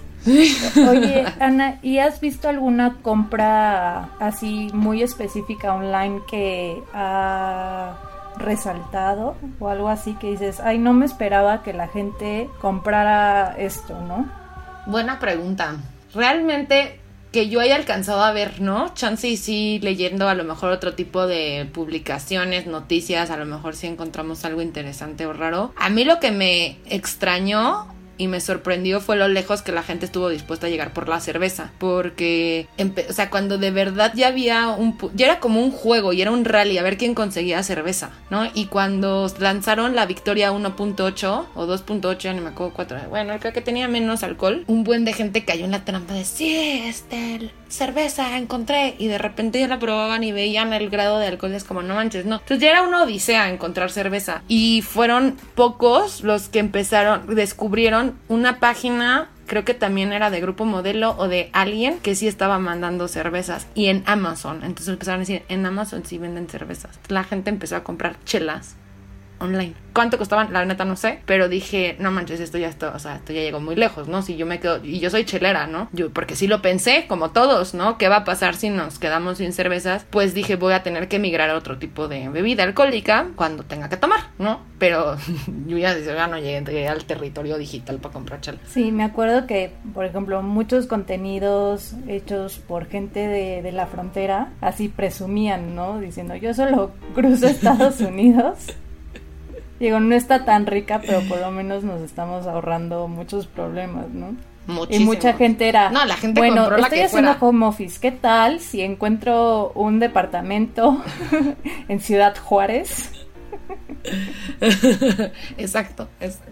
Oye, Ana, ¿y has visto alguna compra así muy específica online que ha resaltado o algo así que dices, ay, no me esperaba que la gente comprara esto, ¿no?
Buena pregunta. Realmente que yo haya alcanzado a ver, ¿no? Chance sí leyendo a lo mejor otro tipo de publicaciones, noticias, a lo mejor sí encontramos algo interesante o raro. A mí lo que me extrañó y me sorprendió fue lo lejos que la gente estuvo dispuesta a llegar por la cerveza. Porque, o sea, cuando de verdad ya había un... ya era como un juego y era un rally a ver quién conseguía cerveza, ¿no? Y cuando lanzaron la Victoria 1.8 o 2.8, ya ni me acuerdo 4, bueno, creo que tenía menos alcohol, un buen de gente cayó en la trampa de, sí, este, cerveza, encontré. Y de repente ya la probaban y veían el grado de alcohol, es como, no manches, no. Entonces ya era una odisea encontrar cerveza. Y fueron pocos los que empezaron, descubrieron una página creo que también era de Grupo Modelo o de alguien que sí estaba mandando cervezas y en Amazon. Entonces empezaron a decir, en Amazon sí venden cervezas. La gente empezó a comprar chelas online. ¿Cuánto costaban? La neta no sé, pero dije, no manches, esto ya está, o sea, esto ya llegó muy lejos, ¿no? Si yo me quedo, y yo soy chelera, ¿no? Yo, porque sí lo pensé, como todos, ¿no? ¿Qué va a pasar si nos quedamos sin cervezas? Pues dije, voy a tener que migrar a otro tipo de bebida alcohólica cuando tenga que tomar, ¿no? Pero yo ya, ya no llegué, al territorio digital para comprar chela.
Sí, me acuerdo que, por ejemplo, muchos contenidos hechos por gente de, de la frontera así presumían, ¿no? Diciendo, yo solo cruzo Estados Unidos Digo, no está tan rica, pero por lo menos nos estamos ahorrando muchos problemas, ¿no? Muchísimo. Y mucha gente era.
No, la gente
bueno,
compró
estoy haciendo home office. ¿Qué tal si encuentro un departamento en Ciudad Juárez?
Exacto.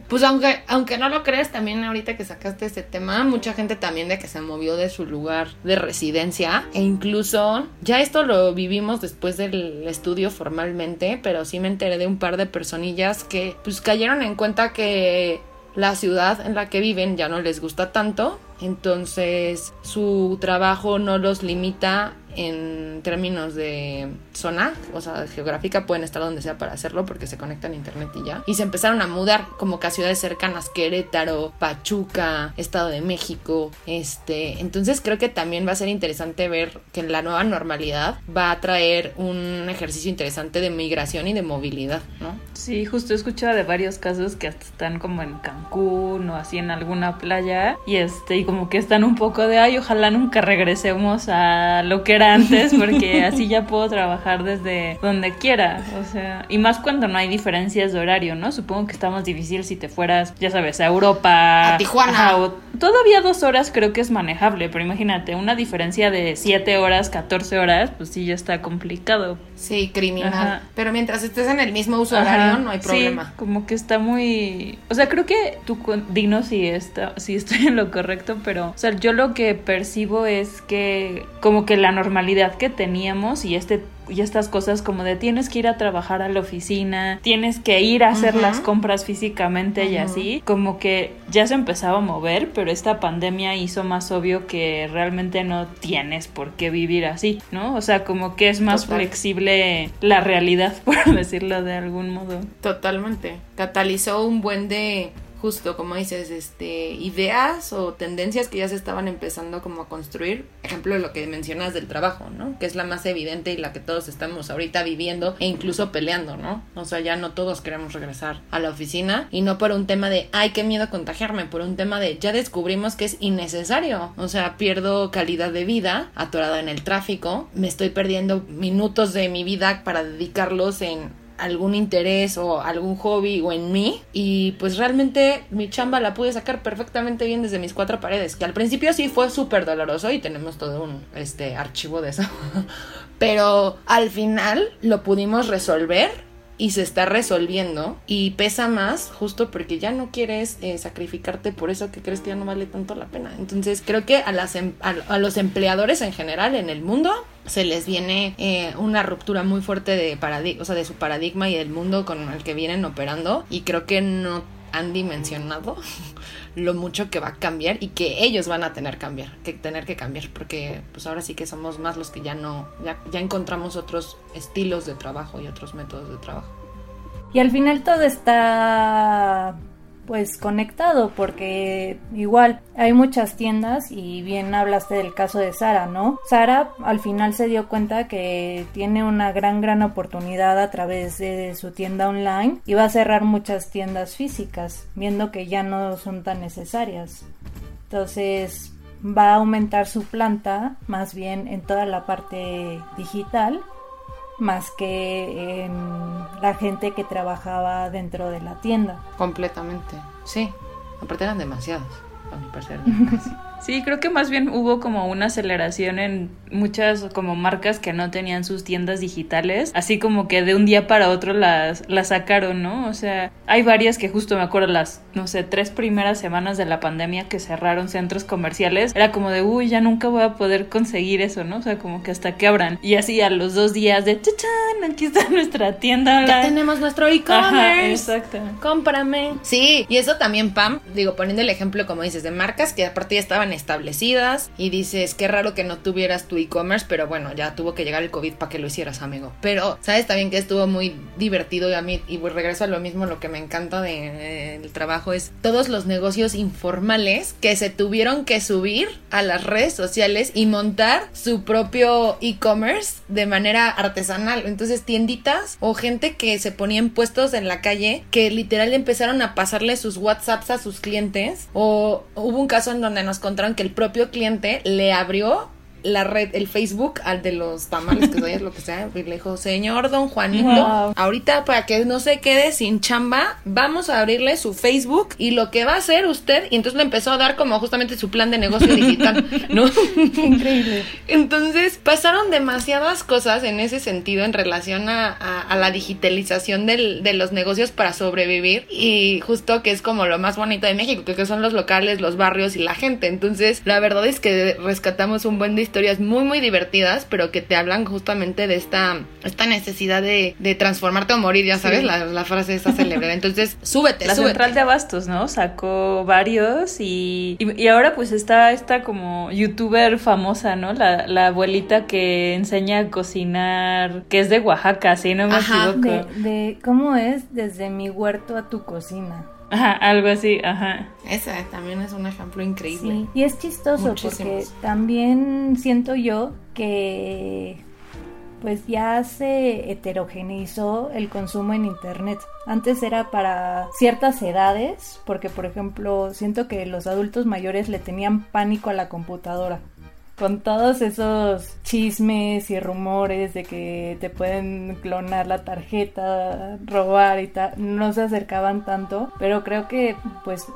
pues aunque, aunque no lo crees, también ahorita que sacaste ese tema, mucha gente también de que se movió de su lugar de residencia e incluso ya esto lo vivimos después del estudio formalmente, pero sí me enteré de un par de personillas que pues cayeron en cuenta que la ciudad en la que viven ya no les gusta tanto, entonces su trabajo no los limita en términos de zona, o sea, geográfica, pueden estar donde sea para hacerlo porque se conectan a internet y ya. Y se empezaron a mudar como que a ciudades cercanas, Querétaro, Pachuca, Estado de México, este, entonces creo que también va a ser interesante ver que la nueva normalidad va a traer un ejercicio interesante de migración y de movilidad, ¿no?
Sí, justo he escuchado de varios casos que hasta están como en Cancún o así en alguna playa y este, como que están un poco de, ay, ojalá nunca regresemos a lo que era antes porque así ya puedo trabajar desde donde quiera, o sea, y más cuando no hay diferencias de horario, ¿no? Supongo que está más difícil si te fueras, ya sabes, a Europa,
a Tijuana.
todavía dos horas creo que es manejable, pero imagínate, una diferencia de siete horas, 14 horas, pues sí ya está complicado.
Sí, criminal. Pero mientras estés en el mismo uso horario no hay problema.
Sí, como que está muy, o sea, creo que tú digno si está, si estoy en lo correcto, pero, o sea, yo lo que percibo es que como que la normalidad que teníamos y este y estas cosas como de tienes que ir a trabajar a la oficina, tienes que ir a hacer las compras físicamente y así, como que ya se empezaba a mover, pero esta pandemia hizo más obvio que realmente no tienes por qué vivir así, ¿no? O sea, como que es más flexible la realidad, por decirlo de algún modo.
Totalmente. Catalizó un buen de justo como dices, este, ideas o tendencias que ya se estaban empezando como a construir. Ejemplo, lo que mencionas del trabajo, ¿no? Que es la más evidente y la que todos estamos ahorita viviendo e incluso peleando, ¿no? O sea, ya no todos queremos regresar a la oficina y no por un tema de, ay, qué miedo contagiarme, por un tema de, ya descubrimos que es innecesario. O sea, pierdo calidad de vida atorada en el tráfico, me estoy perdiendo minutos de mi vida para dedicarlos en algún interés o algún hobby o en mí. Y pues realmente mi chamba la pude sacar perfectamente bien desde mis cuatro paredes que al principio sí fue súper doloroso y tenemos todo un este archivo de eso. Pero al final lo pudimos resolver y se está resolviendo y pesa más justo porque ya no quieres eh, sacrificarte por eso que crees que ya no vale tanto la pena. Entonces creo que a, las, em, a, los empleadores en general en el mundo se les viene eh, una ruptura muy fuerte de, de su paradigma y del mundo con el que vienen operando y creo que no han dimensionado lo mucho que va a cambiar y que ellos van a tener cambiar, que tener que cambiar, porque pues ahora sí que somos más los que ya no, ya, ya encontramos otros estilos de trabajo y otros métodos de trabajo.
Y al final todo está pues conectado porque igual hay muchas tiendas y bien hablaste del caso de Sara, ¿no? Sara al final se dio cuenta que tiene una gran gran oportunidad a través de su tienda online y va a cerrar muchas tiendas físicas viendo que ya no son tan necesarias. Entonces va a aumentar su planta más bien en toda la parte digital más que en la gente que trabajaba dentro de la tienda.
Completamente, sí. Aparte eran demasiados, a mi parecer.
Sí, creo que más bien hubo como una aceleración en muchas como marcas que no tenían sus tiendas digitales, así como que de un día para otro las, las sacaron, ¿no? O sea, hay varias que justo me acuerdo las, no sé, tres primeras semanas de la pandemia que cerraron centros comerciales, era como de, uy, ya nunca voy a poder conseguir eso, ¿no? O sea, como que hasta que abran. Y así a los dos días de, chachán, aquí está nuestra tienda
Ya tenemos nuestro e-commerce.
Exacto.
Cómprame. Sí, y eso también, Pam, digo, poniendo el ejemplo, como dices, de marcas que aparte ya estaban establecidas y dices, qué raro que no tuvieras tu e-commerce, pero bueno, ya tuvo que llegar el COVID para que lo hicieras, amigo. Pero, ¿sabes también que estuvo muy divertido y a mí, y pues regreso a lo mismo, lo que me encanta del de, trabajo es todos los negocios informales que se tuvieron que subir a las redes sociales y montar su propio e-commerce de manera artesanal. Entonces, tienditas o gente que se ponía en puestos en la calle que literal empezaron a pasarle sus WhatsApps a sus clientes o hubo un caso en donde nos que el propio cliente le abrió la red, el Facebook al de los tamales, que es lo que sea, y le dijo, señor don Juanito, ahorita para que no se quede sin chamba, vamos a abrirle su Facebook y lo que va a hacer usted, y entonces le empezó a dar como justamente su plan de negocio digital, ¿no?
Increíble.
Entonces pasaron demasiadas cosas en ese sentido en relación a, a, la digitalización del, de los negocios para sobrevivir y justo que es como lo más bonito de México, que son los locales, los barrios y la gente. Entonces, la verdad es que rescatamos un buen historias muy muy divertidas, pero que te hablan justamente de esta, esta necesidad de, de transformarte o morir, ya sabes, la, la, frase esa célebre. Entonces, súbete,
La
súbete.
central de abastos, ¿no? Sacó varios y, y, y, ahora pues está esta como youtuber famosa, ¿no? La, la abuelita que enseña a cocinar, que es de Oaxaca, si no me
Ajá.
equivoco.
De, de, ¿Cómo es? Desde mi huerto a tu cocina.
Ajá, algo así, ajá.
Esa también es un ejemplo increíble.
Sí, y es chistoso porque también siento yo que pues ya se heterogeneizó el consumo en internet. Antes era para ciertas edades, porque por ejemplo, siento que los adultos mayores le tenían pánico a la computadora con todos esos chismes y rumores de que te pueden clonar la tarjeta, robar y tal, no se acercaban tanto, pero creo que pues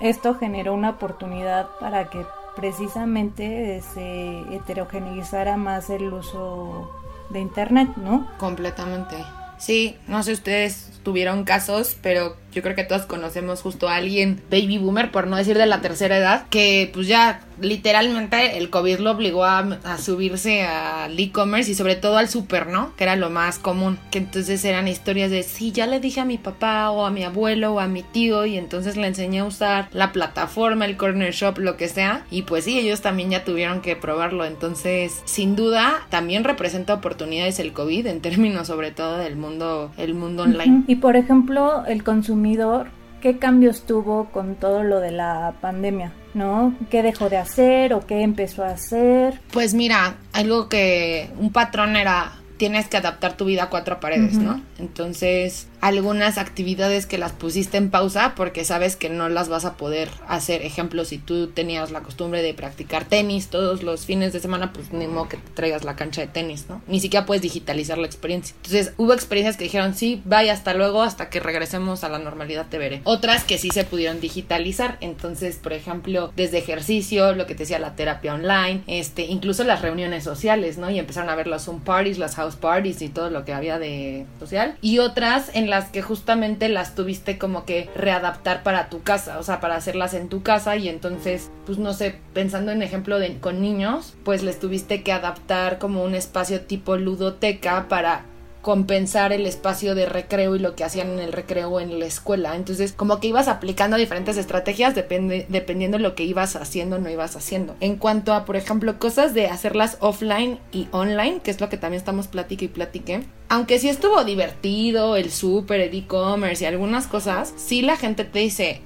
esto generó una oportunidad para que precisamente se heterogeneizara más el uso de internet, ¿no?
Completamente. Sí, no sé ustedes tuvieron casos, pero yo creo que todos conocemos justo a alguien baby boomer, por no decir de la tercera edad, que pues ya literalmente el COVID lo obligó a, a subirse al e-commerce y sobre todo al super, ¿no? Que era lo más común. Que entonces eran historias de, sí, ya le dije a mi papá o a mi abuelo o a mi tío y entonces le enseñé a usar la plataforma, el corner shop, lo que sea. Y pues sí, ellos también ya tuvieron que probarlo. Entonces, sin duda, también representa oportunidades el COVID en términos sobre todo del mundo, el mundo online.
Y por ejemplo, el consumidor, ¿qué cambios tuvo con todo lo de la pandemia? ¿no? ¿Qué dejó de hacer o qué empezó a hacer?
Pues mira, algo que un patrón era tienes que adaptar tu vida a cuatro paredes, uh -huh. ¿no? Entonces, algunas actividades que las pusiste en pausa porque sabes que no las vas a poder hacer. Ejemplo, si tú tenías la costumbre de practicar tenis todos los fines de semana, pues ni modo que te traigas la cancha de tenis, ¿no? Ni siquiera puedes digitalizar la experiencia. Entonces, hubo experiencias que dijeron, sí, vaya hasta luego, hasta que regresemos a la normalidad te veré. Otras que sí se pudieron digitalizar. Entonces, por ejemplo, desde ejercicio, lo que te decía, la terapia online, este, incluso las reuniones sociales, ¿no? Y empezaron a ver los Zoom parties, las house parties y todo lo que había de social. Y otras en las que justamente las tuviste como que readaptar para tu casa, o sea, para hacerlas en tu casa y entonces, pues no sé, pensando en ejemplo de con niños, pues les tuviste que adaptar como un espacio tipo ludoteca para compensar el espacio de recreo y lo que hacían en el recreo en la escuela. Entonces, como que ibas aplicando diferentes estrategias dependiendo de lo que ibas haciendo o no ibas haciendo. En cuanto a, por ejemplo, cosas de hacerlas offline y online, que es lo que también estamos platique y platique, aunque sí estuvo divertido, el súper, el e-commerce y algunas cosas, sí la gente te dice,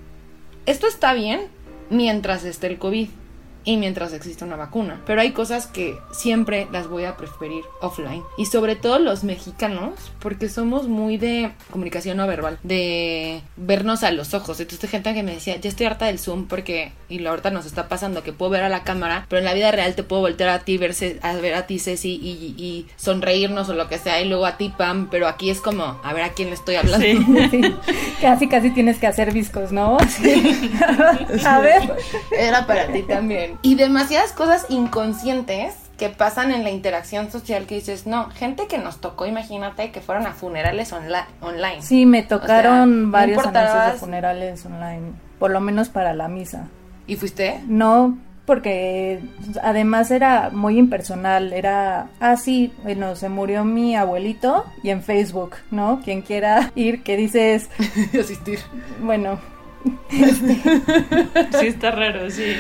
esto está bien mientras esté el COVID. Y mientras existe una vacuna. Pero hay cosas que siempre las voy a preferir offline. Y sobre todo los mexicanos, porque somos muy de comunicación no verbal, de vernos a los ojos. Entonces, hay gente que me decía, ya estoy harta del Zoom porque, y la ahorita nos está pasando, que puedo ver a la cámara, pero en la vida real te puedo voltear a ti, verse, a ver a ti, Ceci, y, y sonreírnos o lo que sea, y luego a ti, Pam, pero aquí es como, a ver a quién le estoy hablando.
Sí, Casi, casi tienes que hacer viscos, ¿no? a ver.
Era para ti también. Y demasiadas cosas inconscientes que pasan en la interacción social que dices, no, gente que nos tocó, imagínate que fueron a funerales online.
Sí, me tocaron varios anuncios de funerales online, por lo menos para la misa.
¿Y fuiste?
No, porque además era muy impersonal, era, ah, sí, bueno, se murió mi abuelito y en Facebook, ¿no? Quien quiera ir, que dices...
Asistir.
Bueno,
sí, está raro, sí.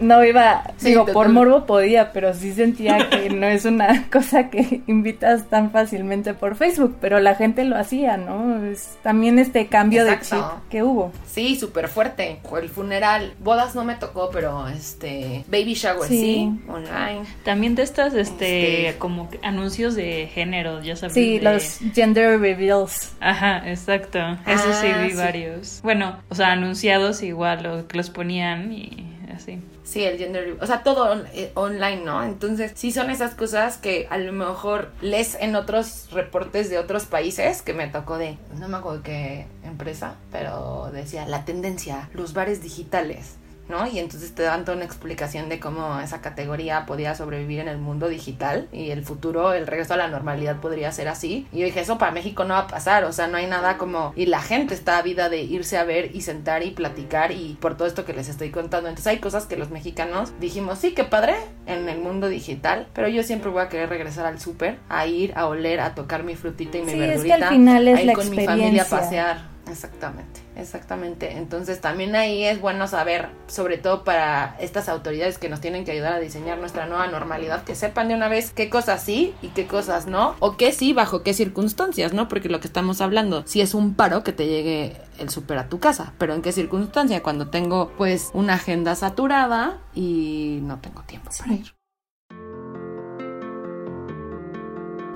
No iba, digo, por morbo podía, pero sí sentía que no es una cosa que invitas tan fácilmente por Facebook, pero la gente lo hacía, ¿no? Es también este cambio de chip que hubo.
Sí, súper fuerte. El funeral, bodas no me tocó, pero este, baby shower sí, online.
También de estas, este, este, como anuncios de género, ya sabes.
Sí, los gender reveals.
Ajá, exacto. Eso sí ah, vi varios. Bueno, o anunciados igual, o que los ponían y así.
Sí, el gender, o sea, todo eh, online, ¿no? Entonces, sí son esas cosas que a lo mejor lees en otros reportes de otros países, que me tocó de, no me acuerdo qué empresa, pero decía, la tendencia, los bares digitales ¿no? Y entonces te dan toda una explicación de cómo esa categoría podía sobrevivir en el mundo digital y el futuro, el regreso a la normalidad podría ser así. Y yo dije, eso para México no va a pasar, o sea, no hay nada como... Y la gente está a vida de irse a ver y sentar y platicar y por todo esto que les estoy contando. Entonces hay cosas que los mexicanos dijimos, sí, qué padre en el mundo digital, pero yo siempre voy a querer regresar al súper, a ir, a oler, a tocar mi frutita y mi verdurita.
Es que al final es
a
ir
con mi familia a pasear Exactamente, exactamente. Entonces también ahí es bueno saber, sobre todo para estas autoridades que nos tienen que ayudar a diseñar nuestra nueva normalidad, que sepan de una vez qué cosas sí y qué cosas no, o qué sí, bajo qué circunstancias, ¿no? Porque lo que estamos hablando, si es un paro que te llegue el súper a tu casa, pero en qué circunstancia, cuando tengo pues una agenda saturada y no tengo tiempo para ir.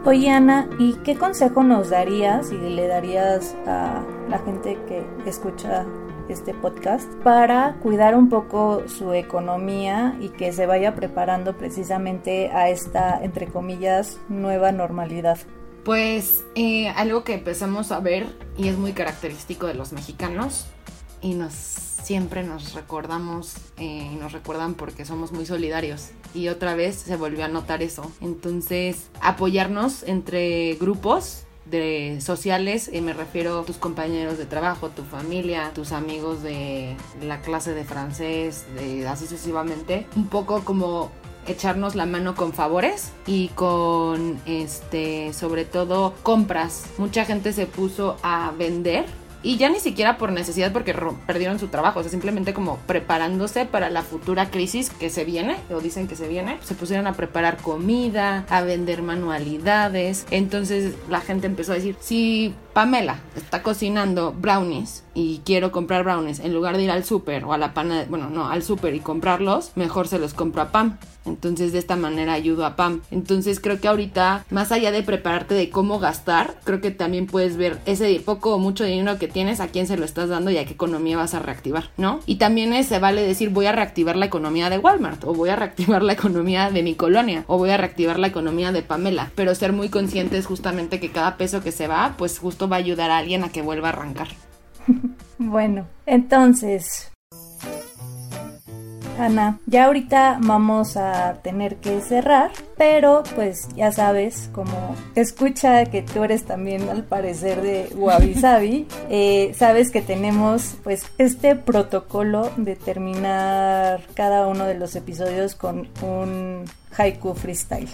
Oye Ana, ¿y qué consejo nos darías y le darías a la gente que escucha este podcast para cuidar un poco su economía y que se vaya preparando precisamente a esta, entre comillas, nueva normalidad?
Pues eh, algo que empezamos a ver y es muy característico de los mexicanos y nos siempre nos recordamos eh, y nos recuerdan porque somos muy solidarios y otra vez se volvió a notar eso. Entonces, apoyarnos entre grupos de sociales, y me refiero a tus compañeros de trabajo, tu familia, tus amigos de la clase de francés, de, así sucesivamente, un poco como echarnos la mano con favores y con este sobre todo compras. Mucha gente se puso a vender y ya ni siquiera por necesidad porque perdieron su trabajo, o sea, simplemente como preparándose para la futura crisis que se viene, o dicen que se viene, se pusieron a preparar comida, a vender manualidades, entonces la gente empezó a decir, si Pamela está cocinando brownies y quiero comprar brownies, en lugar de ir al súper o a la pana, bueno, no, al súper y comprarlos, mejor se los compro a Pam. Entonces de esta manera ayudo a Pam. Entonces creo que ahorita, más allá de prepararte de cómo gastar, creo que también puedes ver ese poco o mucho dinero que tienes, a quién se lo estás dando y a qué economía vas a reactivar, ¿no? Y también se vale decir voy a reactivar la economía de Walmart o voy a reactivar la economía de mi colonia o voy a reactivar la economía de Pamela, pero ser muy conscientes justamente que cada peso que se va, pues justo va a ayudar a alguien a que vuelva a arrancar.
bueno, entonces, Ana, ya ahorita vamos a tener que cerrar, pero pues ya sabes, como escucha que tú eres también al parecer de Wabi Sabi, eh, sabes que tenemos pues este protocolo de terminar cada uno de los episodios con un haiku freestyle.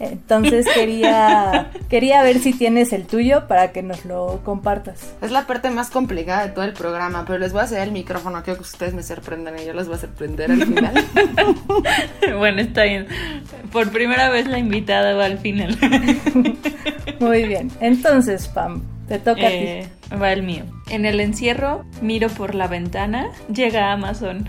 Entonces quería, quería ver si tienes el tuyo para que nos lo compartas.
Es la parte más complicada de todo el programa, pero les voy a hacer el micrófono, quiero que ustedes me sorprendan y yo les voy a sorprender al final.
bueno, está bien. Por primera vez la invitada va al final.
Muy bien. Entonces, Pam, te toca a ti. Eh,
va el mío. En el encierro, miro por la ventana, llega Amazon.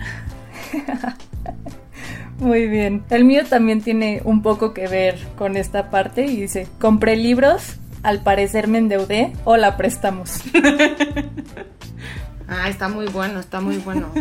Muy bien. El mío también tiene un poco que ver con esta parte y dice, compré libros, al parecer me endeudé o la prestamos.
Ah, está muy bueno, está muy bueno.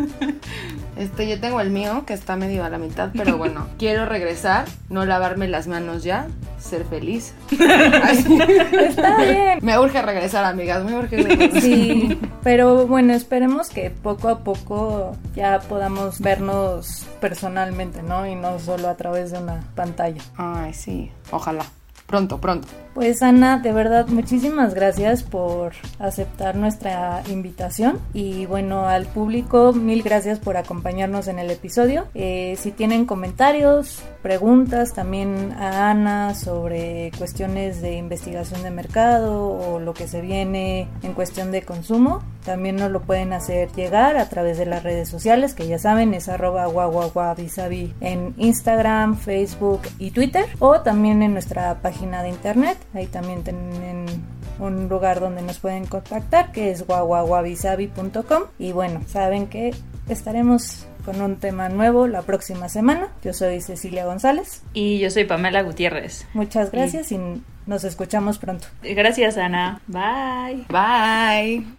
Este, yo tengo el mío que está medio a la mitad, pero bueno, quiero regresar, no lavarme las manos ya, ser feliz.
Está bien.
Me urge regresar, amigas, me urge regresar.
Sí, pero bueno, esperemos que poco a poco ya podamos vernos personalmente, ¿no? Y no solo a través de una pantalla.
Ay, sí, ojalá. Pronto, pronto.
Pues Ana, de verdad, muchísimas gracias por aceptar nuestra invitación y bueno, al público, mil gracias por acompañarnos en el episodio. Eh, si tienen comentarios, preguntas también a Ana sobre cuestiones de investigación de mercado o lo que se viene en cuestión de consumo, también nos lo pueden hacer llegar a través de las redes sociales, que ya saben, es arroba guaguaguavisavi en Instagram, Facebook y Twitter, o también en nuestra página de internet Ahí también tienen un lugar donde nos pueden contactar que es guaguaguavisavi.com y bueno, saben que estaremos con un tema nuevo la próxima semana. Yo soy Cecilia González.
Y yo soy Pamela Gutiérrez.
Muchas gracias y, y nos escuchamos pronto.
Gracias, Ana. Bye.
Bye.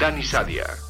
Dani Sadia.